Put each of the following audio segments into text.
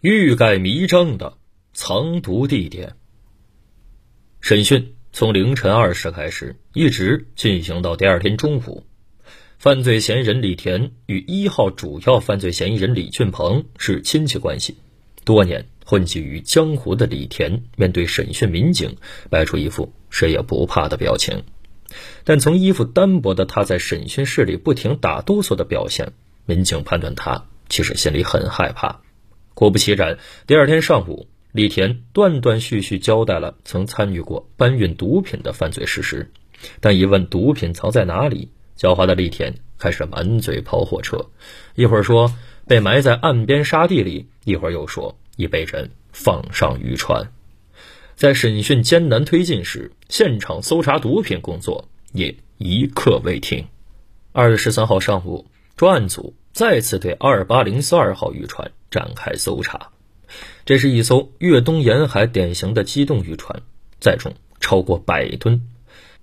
欲盖弥彰的藏毒地点。审讯从凌晨二时开始，一直进行到第二天中午。犯罪嫌疑人李田与一号主要犯罪嫌疑人李俊鹏是亲戚关系，多年混迹于江湖的李田面对审讯民警，摆出一副谁也不怕的表情。但从衣服单薄的他在审讯室里不停打哆嗦的表现，民警判断他其实心里很害怕。果不其然，第二天上午，李田断断续续交代了曾参与过搬运毒品的犯罪事实。但一问毒品藏在哪里，狡猾的李田开始满嘴跑火车，一会儿说被埋在岸边沙地里，一会儿又说已被人放上渔船。在审讯艰难推进时，现场搜查毒品工作也一刻未停。二月十三号上午，专案组再次对二八零四二号渔船展开搜查。这是一艘粤东沿海典型的机动渔船，载重超过百吨，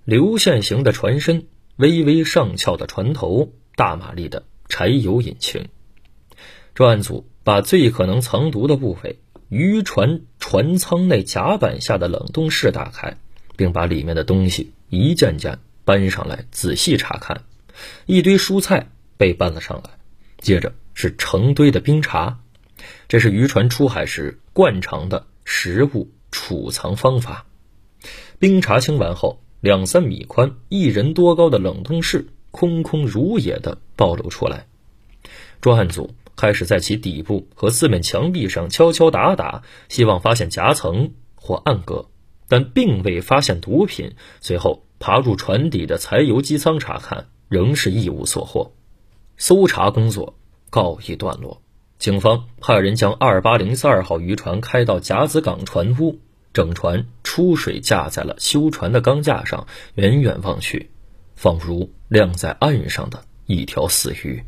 流线型的船身。微微上翘的船头，大马力的柴油引擎。专案组把最可能藏毒的部位——渔船船舱内甲板下的冷冻室打开，并把里面的东西一件件搬上来仔细查看。一堆蔬菜被搬了上来，接着是成堆的冰茶。这是渔船出海时惯常的食物储藏方法。冰茶清完后。两三米宽、一人多高的冷冻室空空如也的暴露出来，专案组开始在其底部和四面墙壁上敲敲打打，希望发现夹层或暗格，但并未发现毒品。随后爬入船底的柴油机舱查看，仍是一无所获。搜查工作告一段落，警方派人将二八零四二号渔船开到甲子港船坞。整船出水，架在了修船的钢架上，远远望去，仿如晾在岸上的一条死鱼。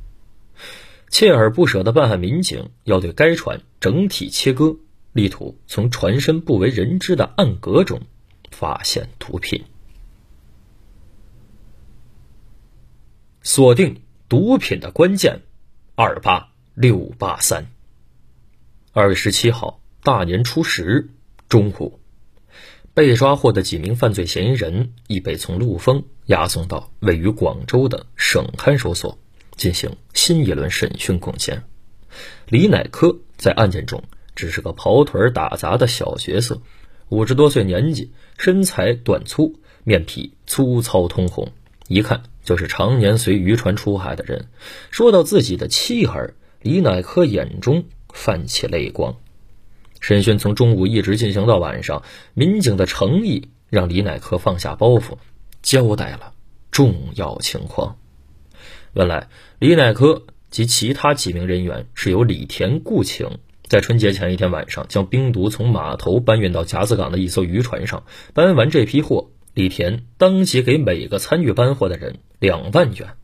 锲而不舍的办案民警要对该船整体切割，力图从船身不为人知的暗格中发现毒品。锁定毒品的关键：二八六八三。二月十七号，大年初十。中午，被抓获的几名犯罪嫌疑人已被从陆丰押送到位于广州的省看守所进行新一轮审讯攻坚。李乃科在案件中只是个跑腿打杂的小角色，五十多岁年纪，身材短粗，面皮粗糙通红，一看就是常年随渔船出海的人。说到自己的妻儿，李乃科眼中泛起泪光。审讯从中午一直进行到晚上，民警的诚意让李乃科放下包袱，交代了重要情况。原来，李乃科及其他几名人员是由李田雇请，在春节前一天晚上将冰毒从码头搬运到甲子港的一艘渔船上。搬完这批货，李田当即给每个参与搬货的人两万元。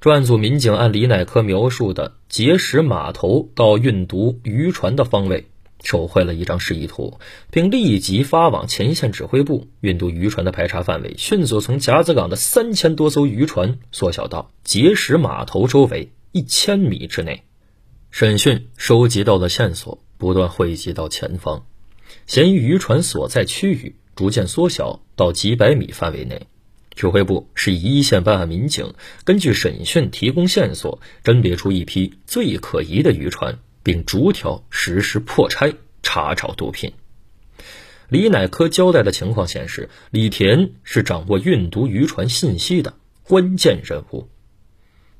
专案组民警按李乃科描述的碣石码头到运毒渔船的方位。手绘了一张示意图，并立即发往前线指挥部。运毒渔船的排查范围迅速从甲子港的三千多艘渔船缩小到碣石码头周围一千米之内。审讯收集到的线索不断汇集到前方，嫌疑渔船所在区域逐渐缩小到几百米范围内。指挥部是一线办案民警，根据审讯提供线索，甄别出一批最可疑的渔船。并逐条实施破拆查找毒品。李乃科交代的情况显示，李田是掌握运毒渔船信息的关键人物。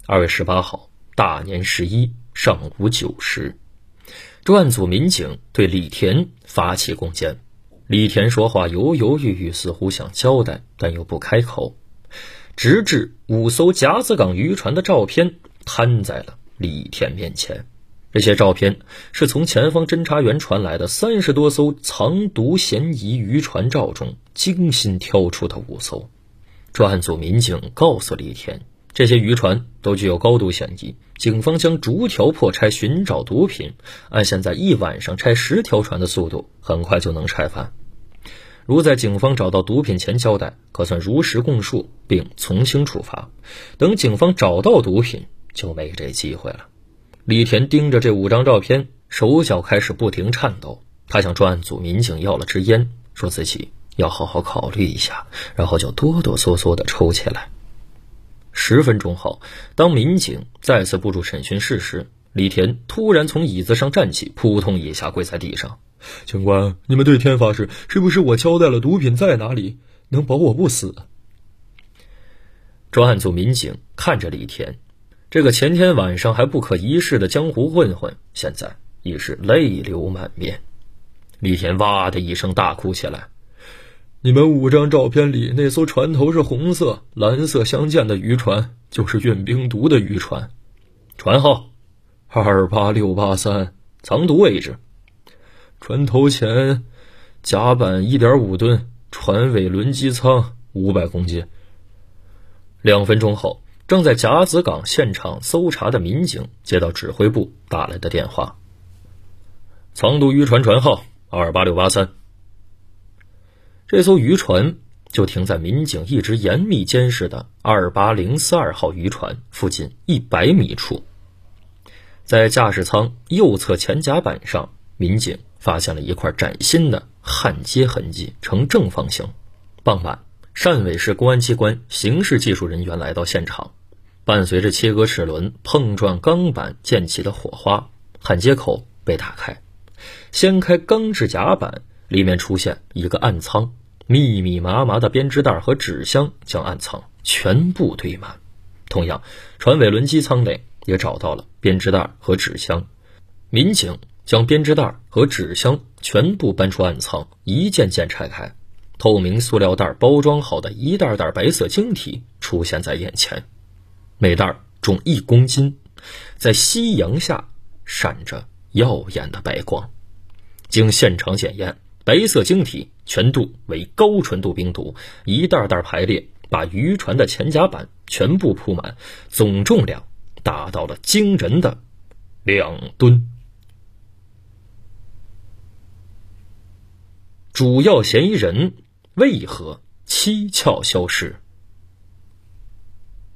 二月十八号，大年十一上午九时，专案组民警对李田发起攻坚。李田说话犹犹豫豫，似乎想交代，但又不开口，直至五艘甲子港渔船的照片摊在了李田面前。这些照片是从前方侦查员传来的三十多艘藏毒嫌疑渔船照中精心挑出的五艘。专案组民警告诉李田，这些渔船都具有高度嫌疑，警方将逐条破拆寻找毒品。按现在一晚上拆十条船的速度，很快就能拆完。如在警方找到毒品前交代，可算如实供述并从轻处罚；等警方找到毒品，就没这机会了。李田盯着这五张照片，手脚开始不停颤抖。他向专案组民警要了支烟，说自己要好好考虑一下，然后就哆哆嗦嗦地抽起来。十分钟后，当民警再次步入审讯室时，李田突然从椅子上站起，扑通一下跪在地上：“警官，你们对天发誓，是不是我交代了毒品在哪里，能保我不死？”专案组民警看着李田，这个前天晚上还不可一世的江湖混混，现在已是泪流满面。李田哇的一声大哭起来：“你们五张照片里那艘船头是红色、蓝色相间的渔船，就是运冰毒的渔船，船号。”二八六八三，藏毒位置。船头前甲板一点五吨，船尾轮机舱五百公斤。两分钟后，正在甲子港现场搜查的民警接到指挥部打来的电话。藏毒渔船船号二八六八三。这艘渔船就停在民警一直严密监视的二八零四二号渔船附近一百米处。在驾驶舱右侧前甲板上，民警发现了一块崭新的焊接痕迹，呈正方形。傍晚，汕尾市公安机关刑事技术人员来到现场，伴随着切割齿轮碰撞钢板溅起的火花，焊接口被打开，掀开钢制甲板，里面出现一个暗仓，密密麻麻的编织袋和纸箱将暗仓全部堆满。同样，船尾轮机舱内。也找到了编织袋和纸箱，民警将编织袋和纸箱全部搬出暗仓，一件件拆开，透明塑料袋包装好的一袋袋白色晶体出现在眼前，每袋重一公斤，在夕阳下闪着耀眼的白光。经现场检验，白色晶体全度为高纯度冰毒，一袋袋排列，把渔船的前甲板全部铺满，总重量。达到了惊人的两吨。主要嫌疑人为何蹊跷消失？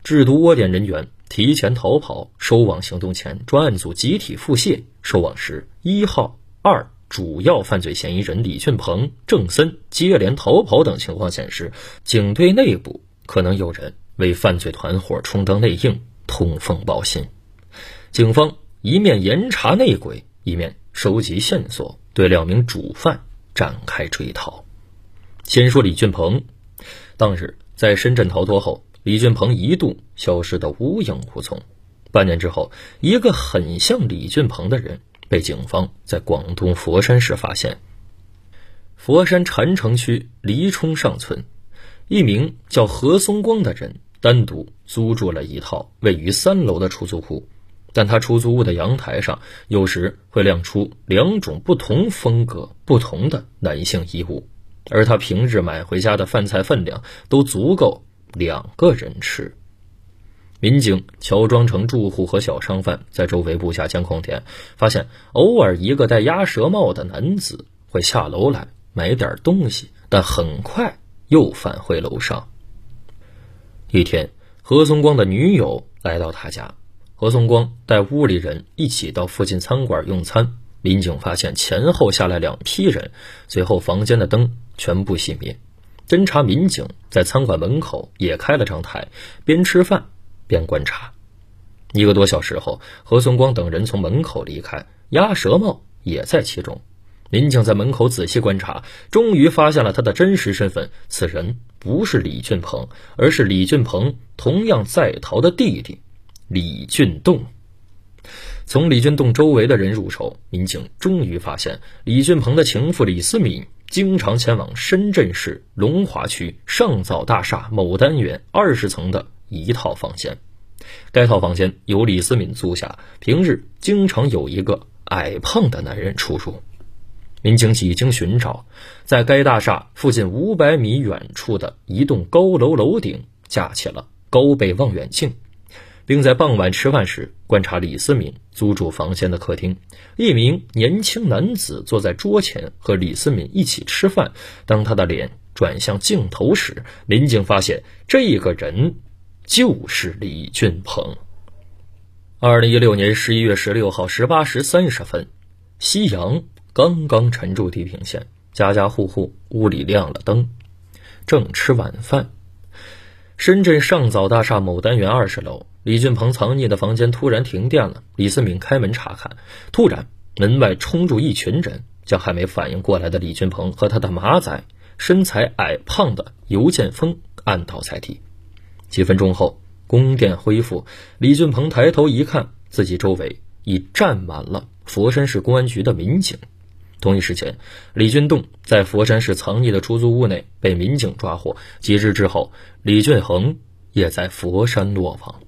制毒窝点人员提前逃跑，收网行动前，专案组集体腹泻。收网时，一号、二主要犯罪嫌疑人李俊鹏、郑森接连逃跑等情况显示，警队内部可能有人为犯罪团伙充当内应。通风报信，警方一面严查内鬼，一面收集线索，对两名主犯展开追逃。先说李俊鹏，当日在深圳逃脱后，李俊鹏一度消失得无影无踪。半年之后，一个很像李俊鹏的人被警方在广东佛山市发现。佛山禅城区黎冲上村，一名叫何松光的人。单独租住了一套位于三楼的出租屋，但他出租屋的阳台上有时会亮出两种不同风格、不同的男性衣物，而他平日买回家的饭菜分量都足够两个人吃。民警乔装成住户和小商贩，在周围布下监控点，发现偶尔一个戴鸭舌帽的男子会下楼来买点东西，但很快又返回楼上。一天，何松光的女友来到他家，何松光带屋里人一起到附近餐馆用餐。民警发现前后下来两批人，随后房间的灯全部熄灭。侦查民警在餐馆门口也开了张台，边吃饭边观察。一个多小时后，何松光等人从门口离开，鸭舌帽也在其中。民警在门口仔细观察，终于发现了他的真实身份。此人不是李俊鹏，而是李俊鹏同样在逃的弟弟李俊栋。从李俊栋周围的人入手，民警终于发现李俊鹏的情妇李思敏经常前往深圳市龙华区上早大厦某单元二十层的一套房间。该套房间由李思敏租下，平日经常有一个矮胖的男人出入。民警几经寻找，在该大厦附近五百米远处的一栋高楼楼顶架起了高倍望远镜，并在傍晚吃饭时观察李思敏租住房间的客厅。一名年轻男子坐在桌前和李思敏一起吃饭。当他的脸转向镜头时，民警发现这个人就是李俊鹏。二零一六年十一月十六号十八时三十分。夕阳刚刚沉住地平线，家家户户屋里亮了灯，正吃晚饭。深圳上早大厦某单元二十楼，李俊鹏藏匿的房间突然停电了。李思敏开门查看，突然门外冲入一群人，将还没反应过来的李俊鹏和他的马仔身材矮胖的尤建峰按倒在地。几分钟后，供电恢复，李俊鹏抬头一看，自己周围已站满了佛山市公安局的民警。同一时间，李俊栋在佛山市藏匿的出租屋内被民警抓获。几日之后，李俊恒也在佛山落网。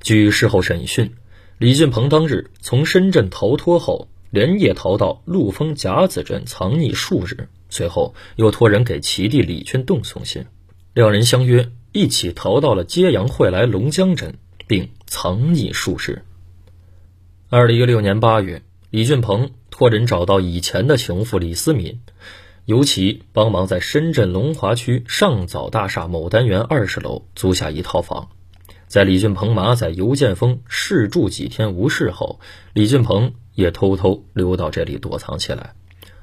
据事后审讯，李俊鹏当日从深圳逃脱后，连夜逃到陆丰甲子镇藏匿数日，随后又托人给其弟李俊栋送信，两人相约一起逃到了揭阳惠来龙江镇，并藏匿数日。二零一六年八月，李俊鹏。托人找到以前的情妇李思敏，由其帮忙在深圳龙华区上早大厦某单元二十楼租下一套房。在李俊鹏、马仔、尤建峰试住几天无事后，李俊鹏也偷偷溜到这里躲藏起来，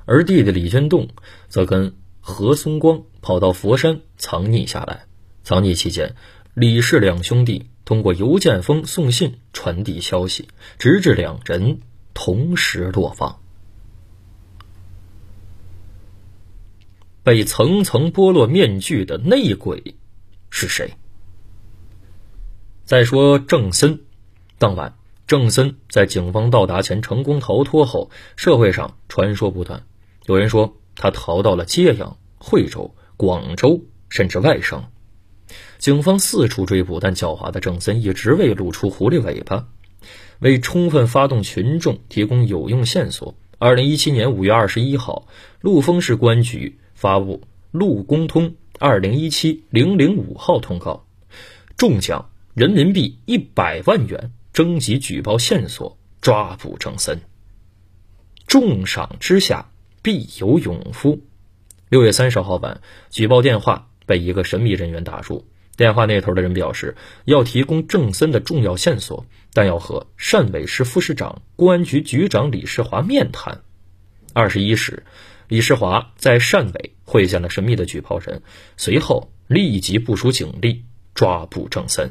而弟弟李俊栋则跟何松光跑到佛山藏匿下来。藏匿期间，李氏两兄弟通过邮件封送信传递消息，直至两人同时落网。被层层剥落面具的内鬼是谁？再说郑森，当晚郑森在警方到达前成功逃脱后，社会上传说不断。有人说他逃到了揭阳、惠州、广州，甚至外省。警方四处追捕，但狡猾的郑森一直未露出狐狸尾巴。为充分发动群众提供有用线索，二零一七年五月二十一号，陆丰市公安局。发布陆公通二零一七零零五号通告，中奖人民币一百万元，征集举报线索，抓捕郑森。重赏之下必有勇夫。六月三十号晚，举报电话被一个神秘人员打入，电话那头的人表示要提供郑森的重要线索，但要和汕尾市副市长、公安局局长李世华面谈。二十一时。李世华在汕尾会见了神秘的举报人，随后立即部署警力抓捕郑森。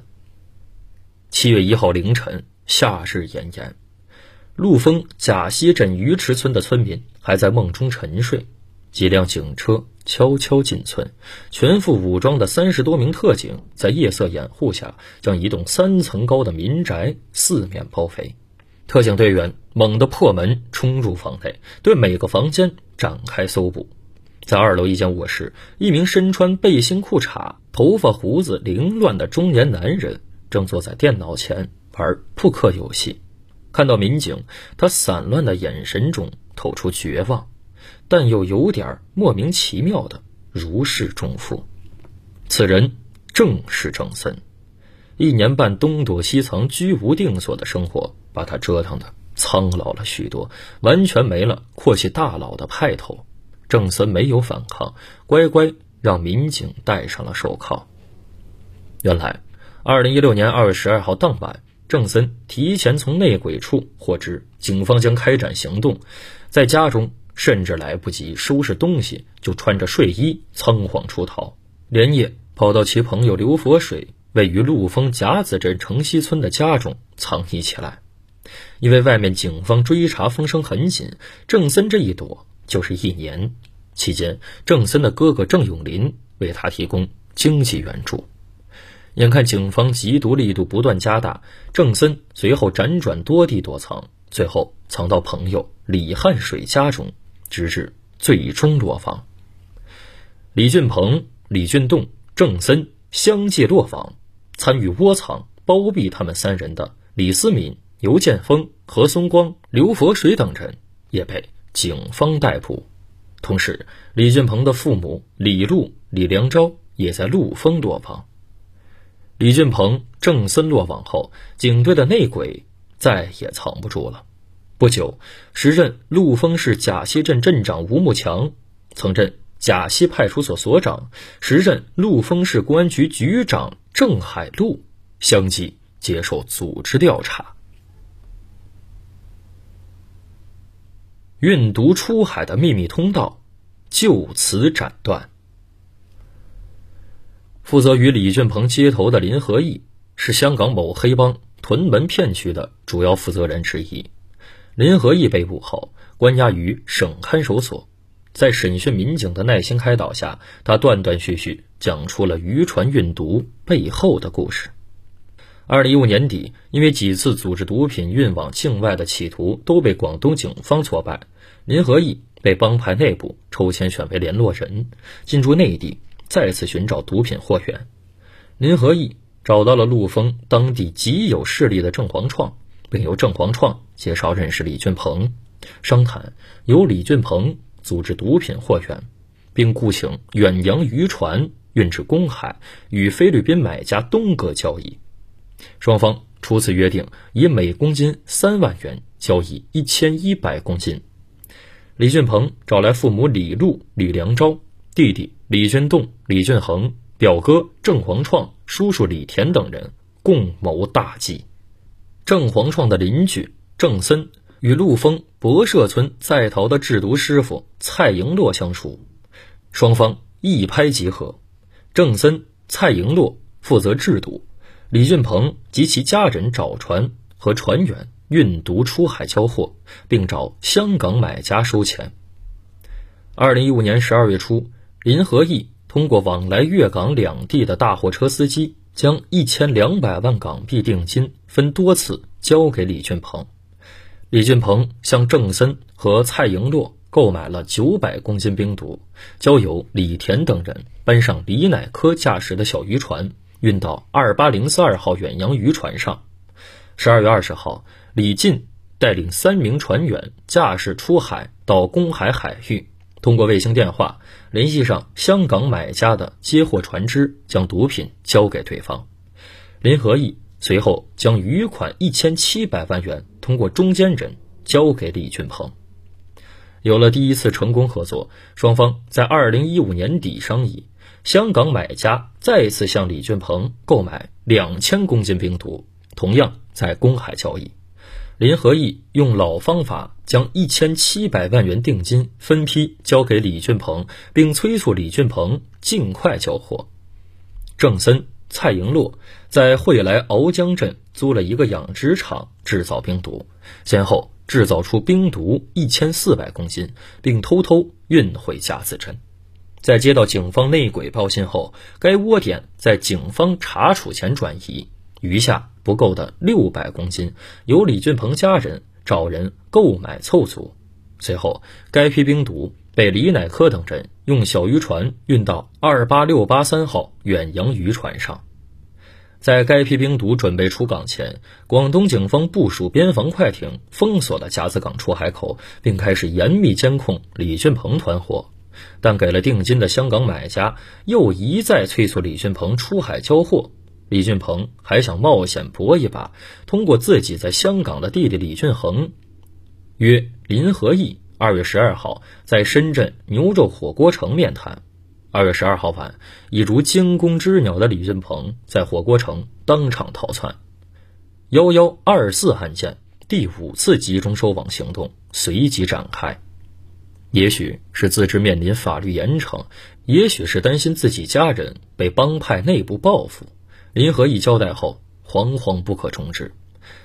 七月一号凌晨，夏日炎炎，陆丰贾溪镇鱼池村的村民还在梦中沉睡。几辆警车悄悄进村，全副武装的三十多名特警在夜色掩护下，将一栋三层高的民宅四面包围。特警队员猛地破门冲入房内，对每个房间展开搜捕。在二楼一间卧室，一名身穿背心裤衩、头发胡子凌乱的中年男人正坐在电脑前玩扑克游戏。看到民警，他散乱的眼神中透出绝望，但又有点莫名其妙的如释重负。此人正是郑森。一年半东躲西藏、居无定所的生活。把他折腾的苍老了许多，完全没了阔气大佬的派头。郑森没有反抗，乖乖让民警戴上了手铐。原来，二零一六年二月十二号当晚，郑森提前从内鬼处获知警方将开展行动，在家中甚至来不及收拾东西，就穿着睡衣仓皇出逃，连夜跑到其朋友刘佛水位于陆丰甲子镇城西村的家中藏匿起来。因为外面警方追查风声很紧，郑森这一躲就是一年。期间，郑森的哥哥郑永林为他提供经济援助。眼看警方缉毒力度不断加大，郑森随后辗转多地躲藏，最后藏到朋友李汉水家中，直至最终落网。李俊鹏、李俊栋、郑森相继落网，参与窝藏包庇他们三人的李思敏。尤建峰、何松光、刘佛水等人也被警方逮捕，同时，李俊鹏的父母李禄、李良昭也在陆丰落网。李俊鹏、郑森落网后，警队的内鬼再也藏不住了。不久，时任陆丰市贾溪镇镇长吴木强，曾任贾溪派出所所长，时任陆丰市公安局局长郑海路相继接受组织调查。运毒出海的秘密通道就此斩断。负责与李俊鹏接头的林和义是香港某黑帮屯门片区的主要负责人之一。林和义被捕后，关押于省看守所。在审讯民警的耐心开导下，他断断续续讲出了渔船运毒背后的故事。二零一五年底，因为几次组织毒品运往境外的企图都被广东警方挫败，林和义被帮派内部抽签选为联络人，进驻内地，再次寻找毒品货源。林和义找到了陆丰当地极有势力的郑黄创，并由郑黄创介绍认识李俊鹏，商谈由李俊鹏。组织毒品货源，并雇请远洋渔船运至公海，与菲律宾买家东哥交易。双方初次约定以每公斤三万元交易一千一百公斤。李俊鹏找来父母李禄、李良昭，弟弟李俊栋、李俊恒，表哥郑黄创，叔叔李田等人共谋大计。郑黄创的邻居郑森。与陆丰博社村在逃的制毒师傅蔡盈洛相熟，双方一拍即合。郑森、蔡盈洛负责制毒，李俊鹏及其家人找船和船员运毒出海交货，并找香港买家收钱。二零一五年十二月初，林和义通过往来粤港两地的大货车司机，将一千两百万港币定金分多次交给李俊鹏。李俊鹏向郑森和蔡盈洛购买了九百公斤冰毒，交由李田等人搬上李乃科驾驶的小渔船，运到二八零四二号远洋渔船上。十二月二十号，李进带领三名船员驾驶出海到公海海域，通过卫星电话联系上香港买家的接货船只，将毒品交给对方。林和义随后将余款一千七百万元。通过中间人交给李俊鹏，有了第一次成功合作，双方在二零一五年底商议，香港买家再次向李俊鹏购买两千公斤冰毒，同样在公海交易。林和义用老方法将一千七百万元定金分批交给李俊鹏，并催促李俊鹏尽快交货。郑森。蔡迎洛在惠来鳌江镇租了一个养殖场制造冰毒，先后制造出冰毒一千四百公斤，并偷偷运回甲子镇。在接到警方内鬼报信后，该窝点在警方查处前转移，余下不够的六百公斤由李俊鹏家人找人购买凑足。随后，该批冰毒。被李乃科等人用小渔船运到二八六八三号远洋渔船上，在该批冰毒准备出港前，广东警方部署边防快艇封锁了甲子港出海口，并开始严密监控李俊鹏团伙。但给了定金的香港买家又一再催促李俊鹏出海交货，李俊鹏还想冒险搏一把，通过自己在香港的弟弟李俊恒约林和义。二月十二号，在深圳牛肉火锅城面谈。二月十二号晚，已如惊弓之鸟的李俊鹏在火锅城当场逃窜。幺幺二四案件第五次集中收网行动随即展开。也许是自知面临法律严惩，也许是担心自己家人被帮派内部报复，林和义交代后惶惶不可终日。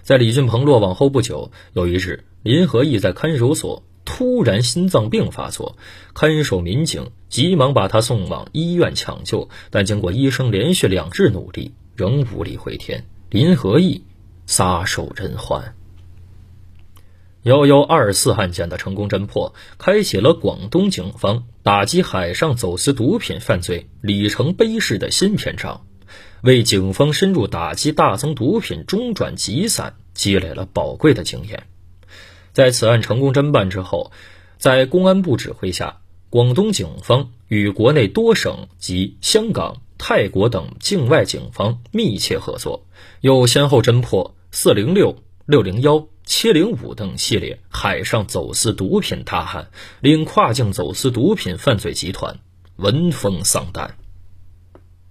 在李俊鹏落网后不久，有一日，林和义在看守所。突然心脏病发作，看守民警急忙把他送往医院抢救，但经过医生连续两日努力，仍无力回天。林和义撒手人寰。幺幺二四案件的成功侦破，开启了广东警方打击海上走私毒品犯罪里程碑式的新篇章，为警方深入打击大宗毒品中转集散积累了宝贵的经验。在此案成功侦办之后，在公安部指挥下，广东警方与国内多省及香港、泰国等境外警方密切合作，又先后侦破四零六、六零幺、七零五等系列海上走私毒品大案，令跨境走私毒品犯罪集团闻风丧胆。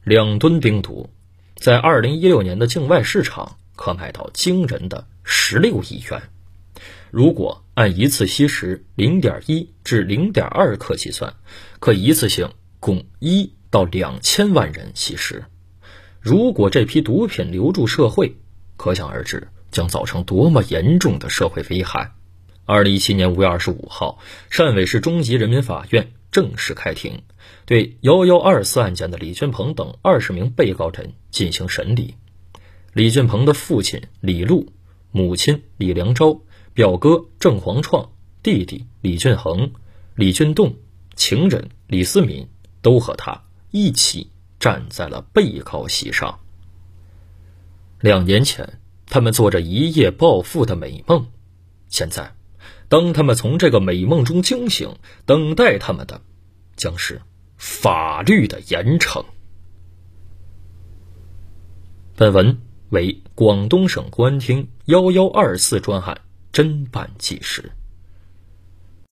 两吨冰毒，在二零一六年的境外市场可卖到惊人的十六亿元。如果按一次吸食零点一至零点二克计算，可一次性共一到两千万人吸食。如果这批毒品流入社会，可想而知将造成多么严重的社会危害。二零一七年五月二十五号，汕尾市中级人民法院正式开庭，对幺幺二四案件的李俊鹏等二十名被告人进行审理。李俊鹏的父亲李禄、母亲李良昭、表哥郑黄创、弟弟李俊恒、李俊栋、情人李思敏都和他一起站在了被告席上。两年前，他们做着一夜暴富的美梦，现在，当他们从这个美梦中惊醒，等待他们的将是法律的严惩。本文为广东省公安厅幺幺二四专案侦办纪实。